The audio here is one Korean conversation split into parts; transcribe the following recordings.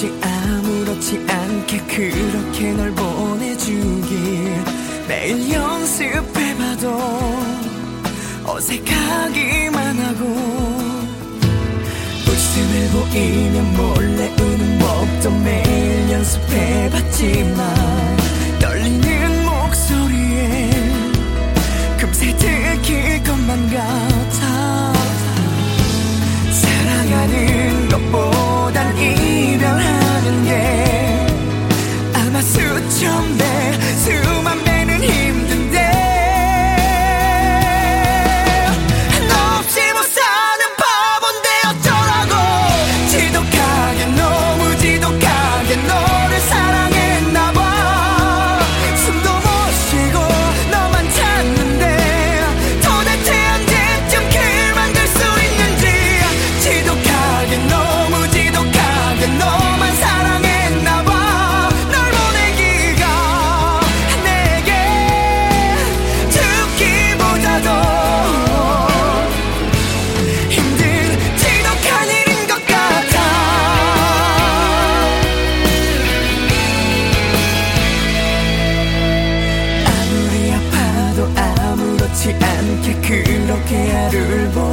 마치 아무렇지 않게 그렇게 널 보내주길. 매일 연습해봐도 어색하기만 하고. 웃음을 보이면 몰래 우는 법도 매일 연습해봤지만 떨리는 목소리에 금세 들킬 것만 같아. 않게 그렇게 하루를 보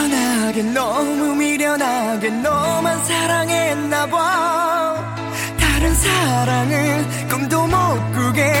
미련하게 너무 미련하게 너만 사랑했나 봐. 다른 사랑은 꿈도 못 꾸게